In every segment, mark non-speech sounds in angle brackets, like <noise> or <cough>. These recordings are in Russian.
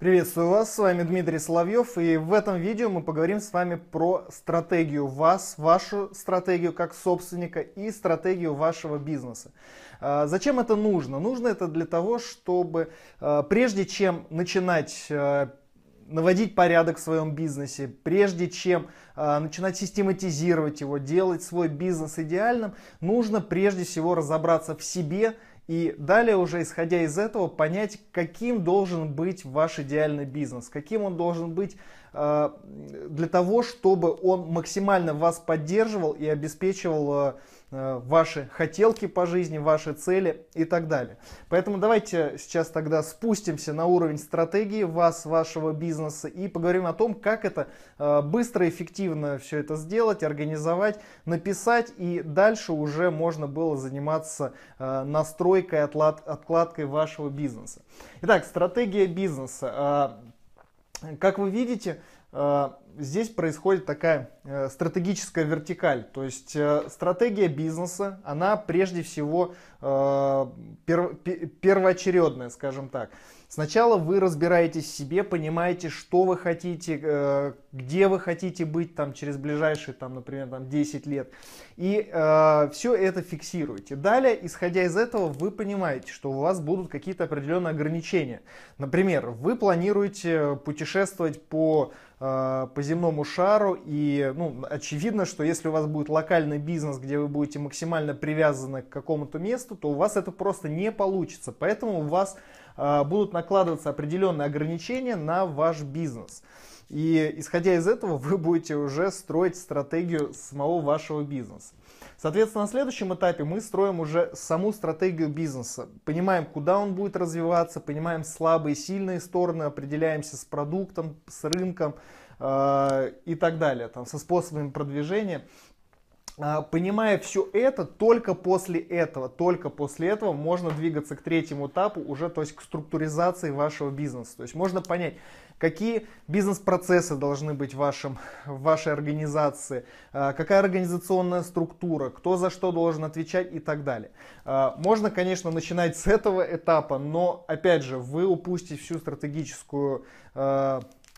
Приветствую вас, с вами Дмитрий Соловьев, и в этом видео мы поговорим с вами про стратегию вас, вашу стратегию как собственника и стратегию вашего бизнеса. А, зачем это нужно? Нужно это для того, чтобы а, прежде чем начинать а, наводить порядок в своем бизнесе, прежде чем э, начинать систематизировать его, делать свой бизнес идеальным, нужно прежде всего разобраться в себе и далее уже исходя из этого понять, каким должен быть ваш идеальный бизнес, каким он должен быть э, для того, чтобы он максимально вас поддерживал и обеспечивал э, ваши хотелки по жизни, ваши цели и так далее. Поэтому давайте сейчас тогда спустимся на уровень стратегии вас, вашего бизнеса и поговорим о том, как это э, быстро, эффективно все это сделать, организовать, написать и дальше уже можно было заниматься э, настройкой, откладкой вашего бизнеса. Итак, стратегия бизнеса. Как вы видите, здесь происходит такая э, стратегическая вертикаль. То есть э, стратегия бизнеса, она прежде всего э, пер, первоочередная, скажем так. Сначала вы разбираетесь в себе, понимаете, что вы хотите, э, где вы хотите быть там через ближайшие, там, например, там 10 лет. И э, все это фиксируете. Далее, исходя из этого, вы понимаете, что у вас будут какие-то определенные ограничения. Например, вы планируете путешествовать по Э, по земному шару. И ну, очевидно, что если у вас будет локальный бизнес, где вы будете максимально привязаны к какому-то месту, то у вас это просто не получится. Поэтому у вас э, будут накладываться определенные ограничения на ваш бизнес. И исходя из этого, <laughs> вы будете уже строить стратегию самого вашего бизнеса. Соответственно, на следующем этапе мы строим уже саму стратегию бизнеса. Понимаем, куда он будет развиваться, понимаем слабые и сильные стороны, определяемся с продуктом, с рынком э, и так далее, там, со способами продвижения. А, понимая все это, только после этого, только после этого можно двигаться к третьему этапу, уже то есть к структуризации вашего бизнеса. То есть можно понять, какие бизнес-процессы должны быть в, вашем, в вашей организации, а, какая организационная структура, кто за что должен отвечать и так далее. А, можно, конечно, начинать с этого этапа, но, опять же, вы упустите всю стратегическую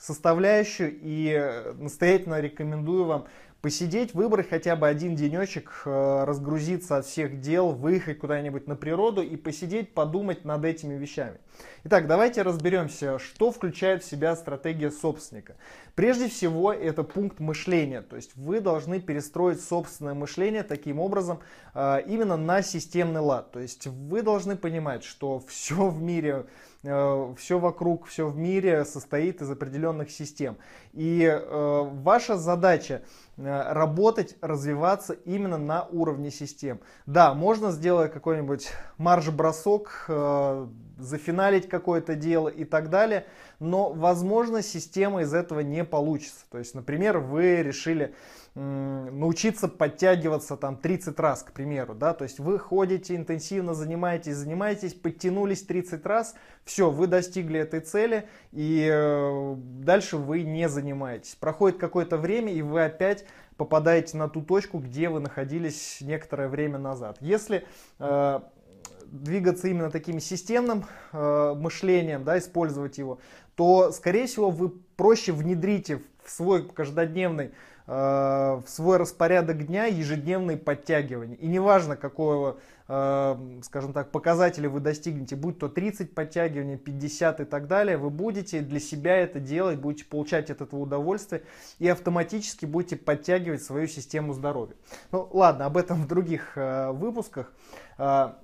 составляющую и настоятельно рекомендую вам посидеть, выбрать хотя бы один денечек, э, разгрузиться от всех дел, выехать куда-нибудь на природу и посидеть, подумать над этими вещами. Итак, давайте разберемся, что включает в себя стратегия собственника. Прежде всего, это пункт мышления, то есть вы должны перестроить собственное мышление таким образом э, именно на системный лад. То есть вы должны понимать, что <laughs> все в мире э, все вокруг, все в мире состоит из определенных систем. И э, ваша задача работать, развиваться именно на уровне систем. Да, можно сделать какой-нибудь марш-бросок, зафиналить какое-то дело и так далее, но, возможно, система из этого не получится. То есть, например, вы решили научиться подтягиваться там 30 раз, к примеру, да, то есть вы ходите интенсивно, занимаетесь, занимаетесь, подтянулись 30 раз, все, вы достигли этой цели, и э, дальше вы не занимаетесь. Проходит какое-то время, и вы опять попадаете на ту точку, где вы находились некоторое время назад. Если э, двигаться именно таким системным э, мышлением, да, использовать его, то, скорее всего, вы проще внедрите в свой каждодневный Э, в свой распорядок дня ежедневные подтягивания. И неважно, какого, э, скажем так, показателя вы достигнете, будь то 30 подтягиваний, 50 и так далее, вы будете для себя это делать, будете получать от этого удовольствие и автоматически будете подтягивать свою систему здоровья. Ну ладно, об этом в других э, выпусках.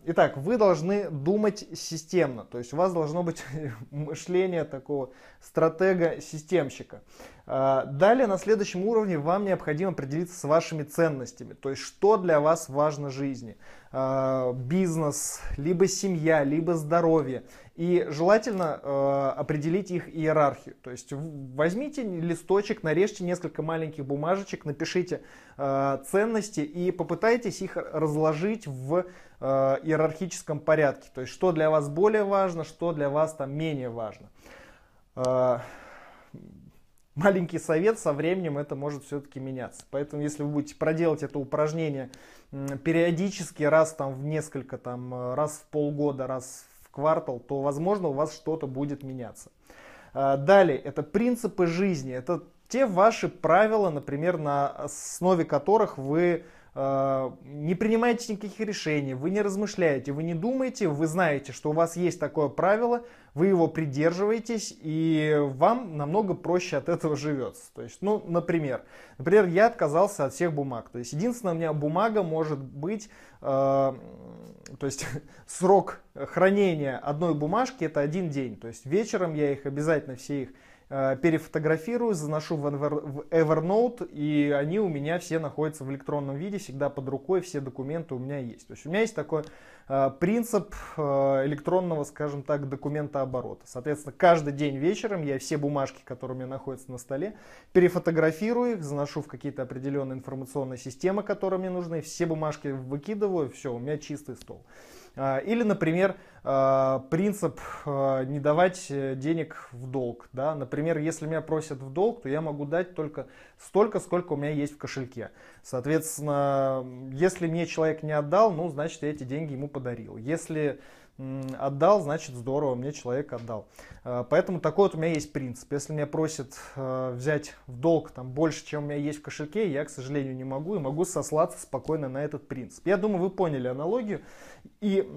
Итак, вы должны думать системно, то есть у вас должно быть <laughs> мышление такого стратега-системщика. А, далее на следующем уровне вам необходимо определиться с вашими ценностями, то есть что для вас важно в жизни. А, бизнес, либо семья, либо здоровье. И желательно а, определить их иерархию. То есть возьмите листочек, нарежьте несколько маленьких бумажечек, напишите ценности и попытайтесь их разложить в иерархическом порядке. То есть что для вас более важно, что для вас там менее важно маленький совет, со временем это может все-таки меняться. Поэтому, если вы будете проделать это упражнение периодически, раз там в несколько, там, э, раз в полгода, раз в квартал, то, возможно, у вас что-то будет меняться. Далее, это принципы жизни, это те ваши правила, например, на основе которых вы не принимаете никаких решений, вы не размышляете, вы не думаете, вы знаете, что у вас есть такое правило, вы его придерживаетесь, и вам намного проще от этого живется. То есть, ну, например, например, я отказался от всех бумаг. То есть, единственная у меня бумага может быть, э, то есть, <laughs> срок хранения одной бумажки это один день. То есть, вечером я их обязательно все их Э, перефотографирую, заношу в Evernote, и они у меня все находятся в электронном виде, всегда под рукой, все документы у меня есть. То есть у меня есть такой э, принцип э, электронного, скажем так, документа оборота. Соответственно, каждый день вечером я все бумажки, которые у меня находятся на столе, перефотографирую их, заношу в какие-то определенные информационные системы, которые мне нужны, все бумажки выкидываю, все, у меня чистый стол. А, или, например, а, принцип а, не давать э, денег в долг. Да? Например, если меня просят в долг, то я могу дать только столько, сколько у меня есть в кошельке. Соответственно, если мне человек не отдал, ну, значит, я эти деньги ему подарил. Если отдал, значит здорово, мне человек отдал. А, поэтому такой вот у меня есть принцип. Если меня просят а, взять в долг там, больше, чем у меня есть в кошельке, я, к сожалению, не могу и могу сослаться спокойно на этот принцип. Я думаю, вы поняли аналогию. И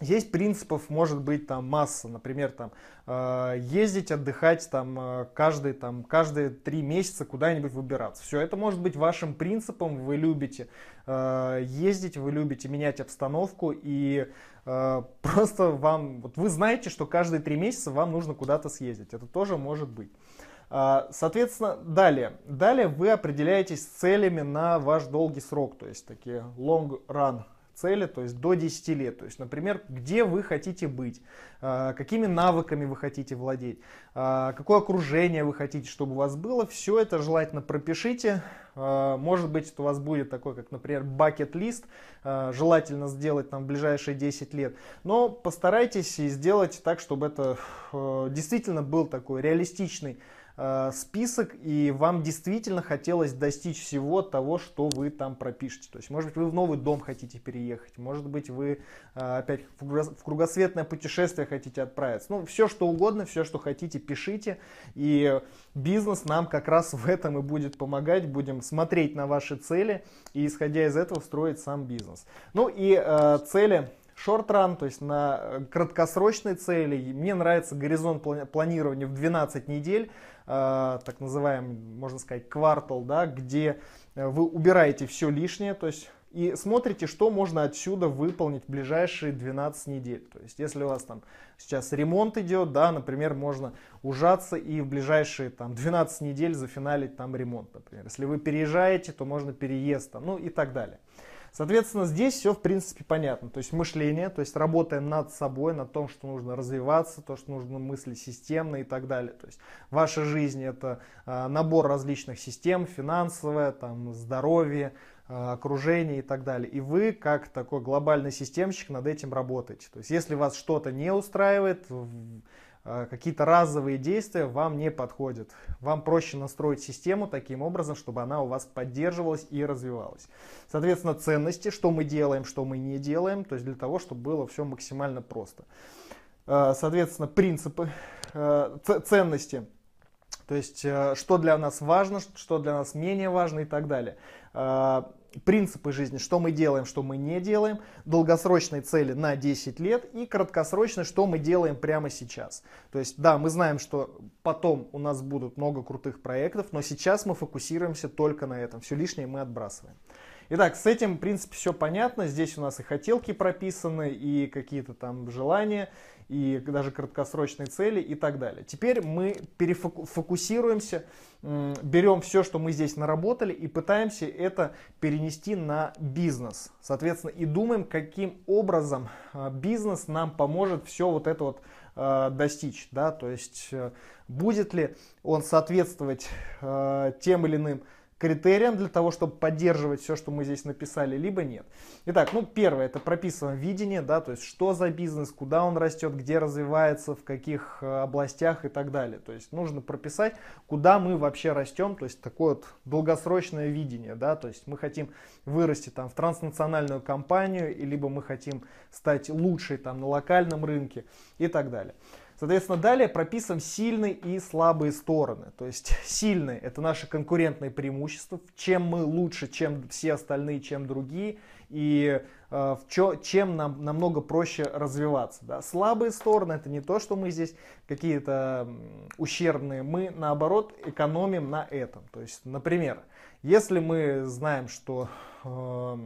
Здесь принципов может быть там масса, например, там э, ездить отдыхать там э, каждые там каждые три месяца куда-нибудь выбираться. Все это может быть вашим принципом. Вы любите э, ездить, вы любите менять обстановку и э, просто вам вот вы знаете, что каждые три месяца вам нужно куда-то съездить. Это тоже может быть. Э, соответственно, далее. Далее вы определяетесь целями на ваш долгий срок, то есть такие long run цели, то есть до 10 лет. То есть, например, где вы хотите быть, а, какими навыками вы хотите владеть, а, какое окружение вы хотите, чтобы у вас было. Все это желательно пропишите. А, может быть, у вас будет такой, как, например, бакет-лист, желательно сделать там в ближайшие 10 лет. Но постарайтесь сделать так, чтобы это действительно был такой реалистичный Э, список, и вам действительно хотелось достичь всего того, что вы там пропишете. То есть, может быть, вы в новый дом хотите переехать, может быть, вы э, опять в кругосветное путешествие хотите отправиться. Ну, все, что угодно, все, что хотите, пишите. И бизнес нам как раз в этом и будет помогать. Будем смотреть на ваши цели и, исходя из этого, строить сам бизнес. Ну и э, цели шорт-ран, то есть на краткосрочные цели. Мне нравится горизонт планирования в 12 недель. Э, так называемый, можно сказать, квартал, да, где э, вы убираете все лишнее, то есть и смотрите, что можно отсюда выполнить в ближайшие 12 недель. То есть, если у вас там сейчас ремонт идет, да, например, можно ужаться и в ближайшие там 12 недель зафиналить там ремонт, например. Если вы переезжаете, то можно переезд, там, ну и так далее. Соответственно, здесь все в принципе понятно. То есть мышление, то есть работаем над собой, над том, что нужно развиваться, то, что нужно мыслить системно и так далее. То есть ваша жизнь это э, набор различных систем, финансовое, там, здоровье, э, окружение и так далее. И вы, как такой глобальный системщик, над этим работаете. То есть если вас что-то не устраивает, какие-то разовые действия вам не подходят. Вам проще настроить систему таким образом, чтобы она у вас поддерживалась и развивалась. Соответственно, ценности, что мы делаем, что мы не делаем, то есть для того, чтобы было все максимально просто. Э, соответственно, принципы, э, ценности, то есть что для нас важно, что для нас менее важно и так далее принципы жизни, что мы делаем, что мы не делаем, долгосрочные цели на 10 лет и краткосрочные, что мы делаем прямо сейчас. То есть, да, мы знаем, что потом у нас будут много крутых проектов, но сейчас мы фокусируемся только на этом. Все лишнее мы отбрасываем. Итак, с этим, в принципе, все понятно. Здесь у нас и хотелки прописаны, и какие-то там желания, и даже краткосрочные цели и так далее. Теперь мы перефокусируемся, берем все, что мы здесь наработали и пытаемся это перенести на бизнес. Соответственно, и думаем, каким образом а, бизнес нам поможет все вот это вот а, достичь. Да? То есть, э, будет ли он соответствовать а, тем или иным критериям для того, чтобы поддерживать все, что мы здесь написали, либо нет. Итак, ну первое, это прописываем видение, да, то есть что за бизнес, куда он растет, где развивается, в каких э, областях и так далее. То есть нужно прописать, куда мы вообще растем, то есть такое вот долгосрочное видение, да, то есть мы хотим вырасти там в транснациональную компанию, либо мы хотим стать лучшей там на локальном рынке и так далее. Соответственно, далее прописываем сильные и слабые стороны. То есть <laughs> сильные это наши конкурентные преимущества, чем мы лучше, чем все остальные, чем другие, и э, чё, чем нам намного проще развиваться. Да. Слабые стороны это не то, что мы здесь какие-то ущербные, мы наоборот экономим на этом. То есть, например, если мы знаем, что э,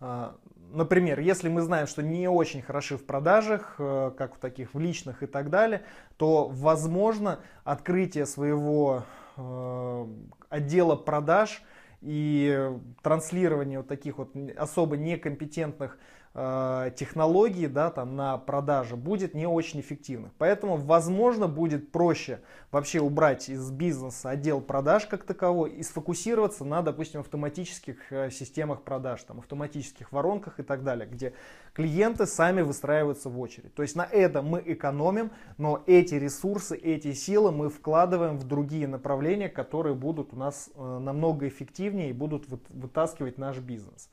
э, например, если мы знаем, что не очень хороши в продажах, э, как в таких в личных и так далее, то возможно открытие своего э, отдела продаж и транслирование вот таких вот особо некомпетентных Э, технологии да, там, на продажу будет не очень эффективных. Поэтому, возможно, будет проще вообще убрать из бизнеса отдел продаж как таковой и сфокусироваться на, допустим, автоматических э, системах продаж, там, автоматических воронках и так далее, где клиенты сами выстраиваются в очередь. То есть на это мы экономим, но эти ресурсы, эти силы мы вкладываем в другие направления, которые будут у нас э, намного эффективнее и будут вытаскивать наш бизнес.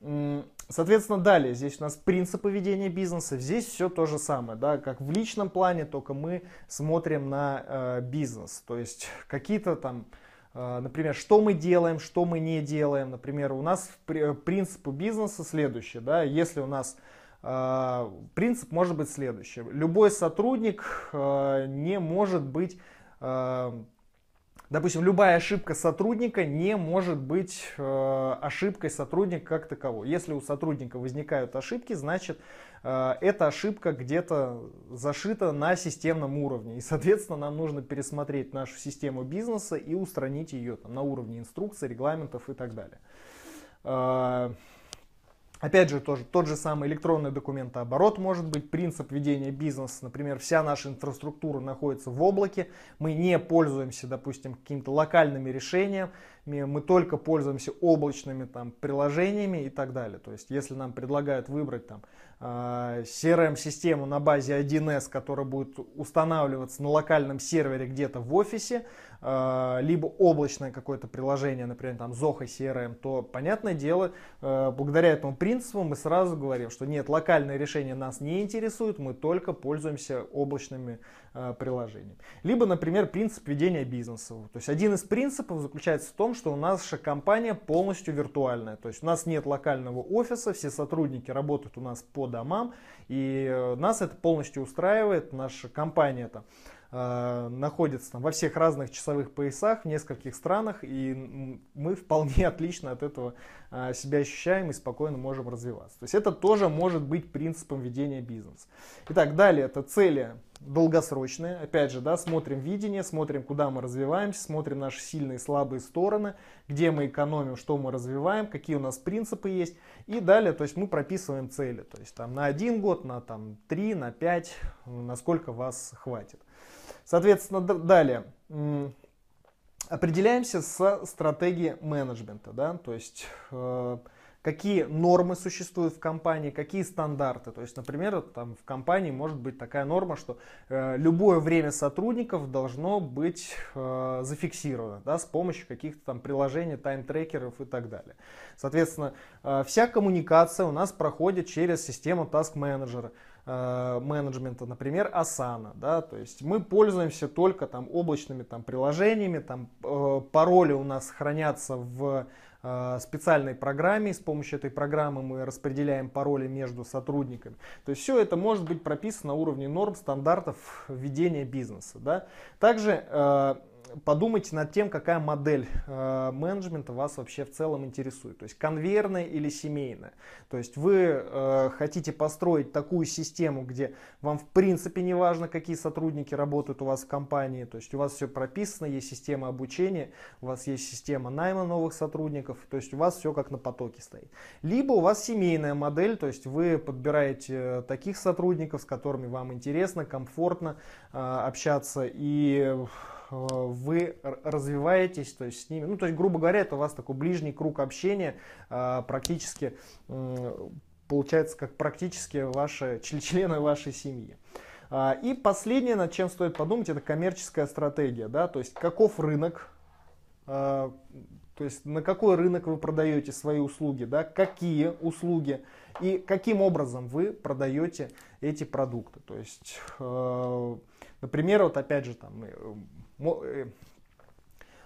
Соответственно, далее здесь у нас принципы ведения бизнеса. Здесь все то же самое, да, как в личном плане, только мы смотрим на э, бизнес. То есть какие-то там, э, например, что мы делаем, что мы не делаем. Например, у нас принципы бизнеса следующие, да, если у нас э, принцип может быть следующий. Любой сотрудник э, не может быть э, Допустим, любая ошибка сотрудника не может быть э, ошибкой сотрудника как таковой. Если у сотрудника возникают ошибки, значит э, эта ошибка где-то зашита на системном уровне. И, соответственно, нам нужно пересмотреть нашу систему бизнеса и устранить ее там, на уровне инструкций, регламентов и так далее. Опять же, тоже, тот же самый электронный документооборот может быть, принцип ведения бизнеса. Например, вся наша инфраструктура находится в облаке, мы не пользуемся, допустим, какими-то локальными решениями, мы только пользуемся облачными там, приложениями и так далее. То есть, если нам предлагают выбрать там, а, CRM-систему на базе 1С, которая будет устанавливаться на локальном сервере где-то в офисе, а, либо облачное какое-то приложение, например, там Zoho CRM, то, понятное дело, а, благодаря этому принципу мы сразу говорим, что нет, локальное решение нас не интересует, мы только пользуемся облачными приложениями. Либо, например, принцип ведения бизнеса. То есть один из принципов заключается в том, что у наша компания полностью виртуальная. То есть у нас нет локального офиса, все сотрудники работают у нас под домам, и э, нас это полностью устраивает, наша компания там э, находится там, во всех разных часовых поясах в нескольких странах, и мы вполне <laughs> отлично от этого э, себя ощущаем и спокойно можем развиваться. То есть это тоже может быть принципом ведения бизнеса. Итак, далее это цели долгосрочные. Опять же, да, смотрим видение, смотрим, куда мы развиваемся, смотрим наши сильные и слабые стороны, где мы экономим, что мы развиваем, какие у нас принципы есть. И далее, то есть мы прописываем цели. То есть там на один год, на там, три, на пять, насколько вас хватит. Соответственно, далее определяемся с стратегией менеджмента. Да? То есть э, какие нормы существуют в компании, какие стандарты. То есть, например, там в компании может быть такая норма, что э, любое время сотрудников должно быть э, зафиксировано да, с помощью каких-то там приложений, тайм-трекеров и так далее. Соответственно, э, вся коммуникация у нас проходит через систему Task Manager менеджмента, например, Asana, да, то есть мы пользуемся только там облачными там приложениями, там э, пароли у нас хранятся в специальной программе. С помощью этой программы мы распределяем пароли между сотрудниками. То есть все это может быть прописано на уровне норм, стандартов ведения бизнеса. Да? Также э, подумайте над тем, какая модель э, менеджмента вас вообще в целом интересует. То есть конвейерная или семейная. То есть вы э, хотите построить такую систему, где вам в принципе не важно, какие сотрудники работают у вас в компании. То есть у вас все прописано, есть система обучения, у вас есть система найма новых сотрудников. То есть у вас все как на потоке стоит. Либо у вас семейная модель, то есть вы подбираете таких сотрудников, с которыми вам интересно, комфортно э, общаться и Э, вы развиваетесь, то есть с ними, ну, то есть, грубо говоря, это у вас такой ближний круг общения, э, практически, получается, как практически ваши, <laughs> члены вашей семьи. А, и последнее, над чем стоит подумать, это коммерческая стратегия, да, то есть каков рынок, э, то есть на какой рынок вы продаете свои услуги, да, какие услуги и каким образом вы продаете эти продукты. То есть, например, вот опять же там э,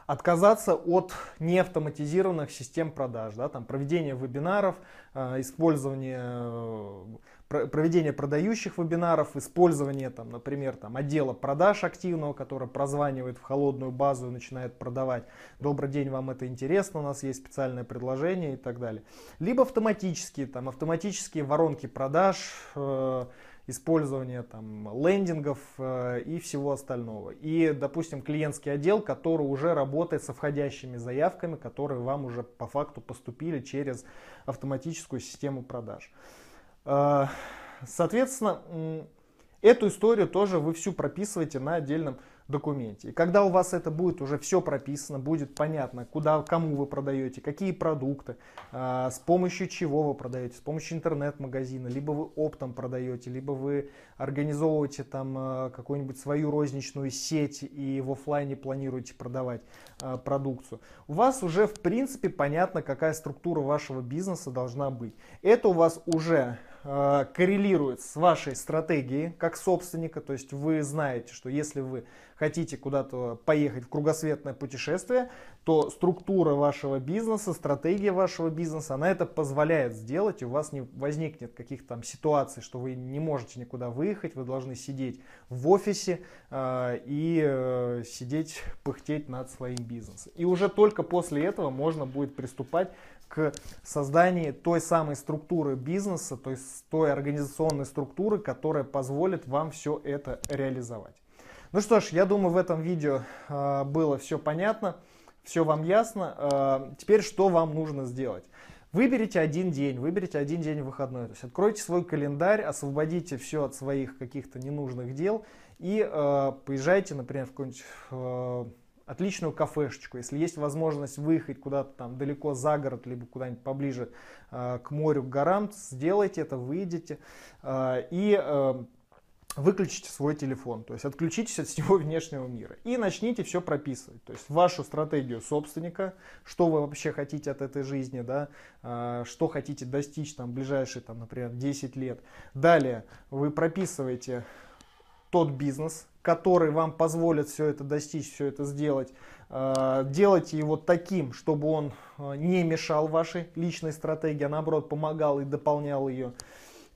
отказаться от неавтоматизированных систем продаж, да, там проведение вебинаров, использование проведение продающих вебинаров, использование, там, например, там, отдела продаж активного, который прозванивает в холодную базу и начинает продавать. Добрый день, вам это интересно, у нас есть специальное предложение и так далее. Либо автоматические, там, автоматические воронки продаж, э, использование там, лендингов э, и всего остального. И, допустим, клиентский отдел, который уже работает со входящими заявками, которые вам уже по факту поступили через автоматическую систему продаж. Э, соответственно, эту историю тоже вы всю прописываете на отдельном документе. И когда у вас это будет уже все прописано, будет понятно, куда, кому вы продаете, какие продукты, э, с помощью чего вы продаете, с помощью интернет-магазина, либо вы оптом продаете, либо вы организовываете там э, какую-нибудь свою розничную сеть и в офлайне планируете продавать продукцию. У вас уже в принципе понятно, какая структура вашего бизнеса должна быть. Это у вас уже коррелирует с вашей стратегией как собственника. То есть вы знаете, что если вы хотите куда-то поехать в кругосветное путешествие, то структура вашего бизнеса, стратегия вашего бизнеса, она это позволяет сделать. И у вас не возникнет каких-то там ситуаций, что вы не можете никуда выехать, вы должны сидеть в офисе э, и э, сидеть, пыхтеть над своим бизнесом. И уже только после этого можно будет приступать к созданию той самой структуры бизнеса, то есть той организационной структуры, которая позволит вам все это реализовать. Ну что ж, я думаю, в этом видео э, было все понятно, все вам ясно. Э, теперь что вам нужно сделать? Выберите один день, выберите один день выходной. То есть откройте свой календарь, освободите все от своих каких-то ненужных дел и э, поезжайте, например, в какой-нибудь э, отличную кафешечку, если есть возможность выехать куда-то там далеко за город, либо куда-нибудь поближе э, к морю, к горам, сделайте это, выйдите э, и э, выключите свой телефон, то есть отключитесь от всего <laughs> внешнего мира. И начните все прописывать, то есть вашу стратегию собственника, что вы вообще хотите от этой жизни, да, что хотите достичь там ближайшие, там, например, 10 лет. Далее вы прописываете тот бизнес, который вам позволит все это достичь, все это сделать. Э, делайте его таким, чтобы он э, не мешал вашей личной стратегии, а наоборот помогал и дополнял ее.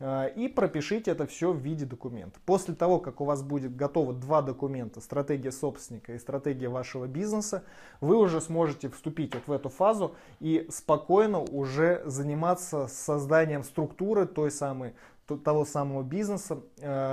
Э, и пропишите это все в виде документа. После того, как у вас будет готово два документа, стратегия собственника и стратегия вашего бизнеса, вы уже сможете вступить вот в эту фазу и спокойно уже заниматься созданием структуры той самой того самого бизнеса,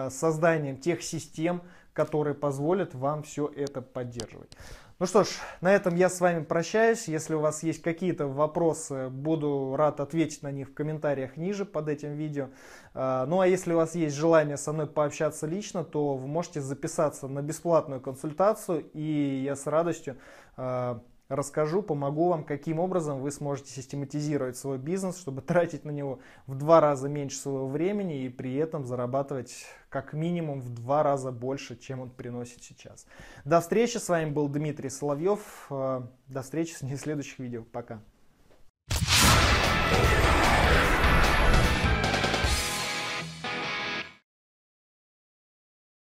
созданием тех систем, которые позволят вам все это поддерживать. Ну что ж, на этом я с вами прощаюсь. Если у вас есть какие-то вопросы, буду рад ответить на них в комментариях ниже под этим видео. Э, ну а если у вас есть желание со мной пообщаться лично, то вы можете записаться на бесплатную консультацию, и я с радостью э, расскажу, помогу вам, каким образом вы сможете систематизировать свой бизнес, чтобы тратить на него в два раза меньше своего времени и при этом зарабатывать как минимум в два раза больше, чем он приносит сейчас. До встречи, с вами был Дмитрий Соловьев, э, до встречи <laughs> в следующих видео, пока.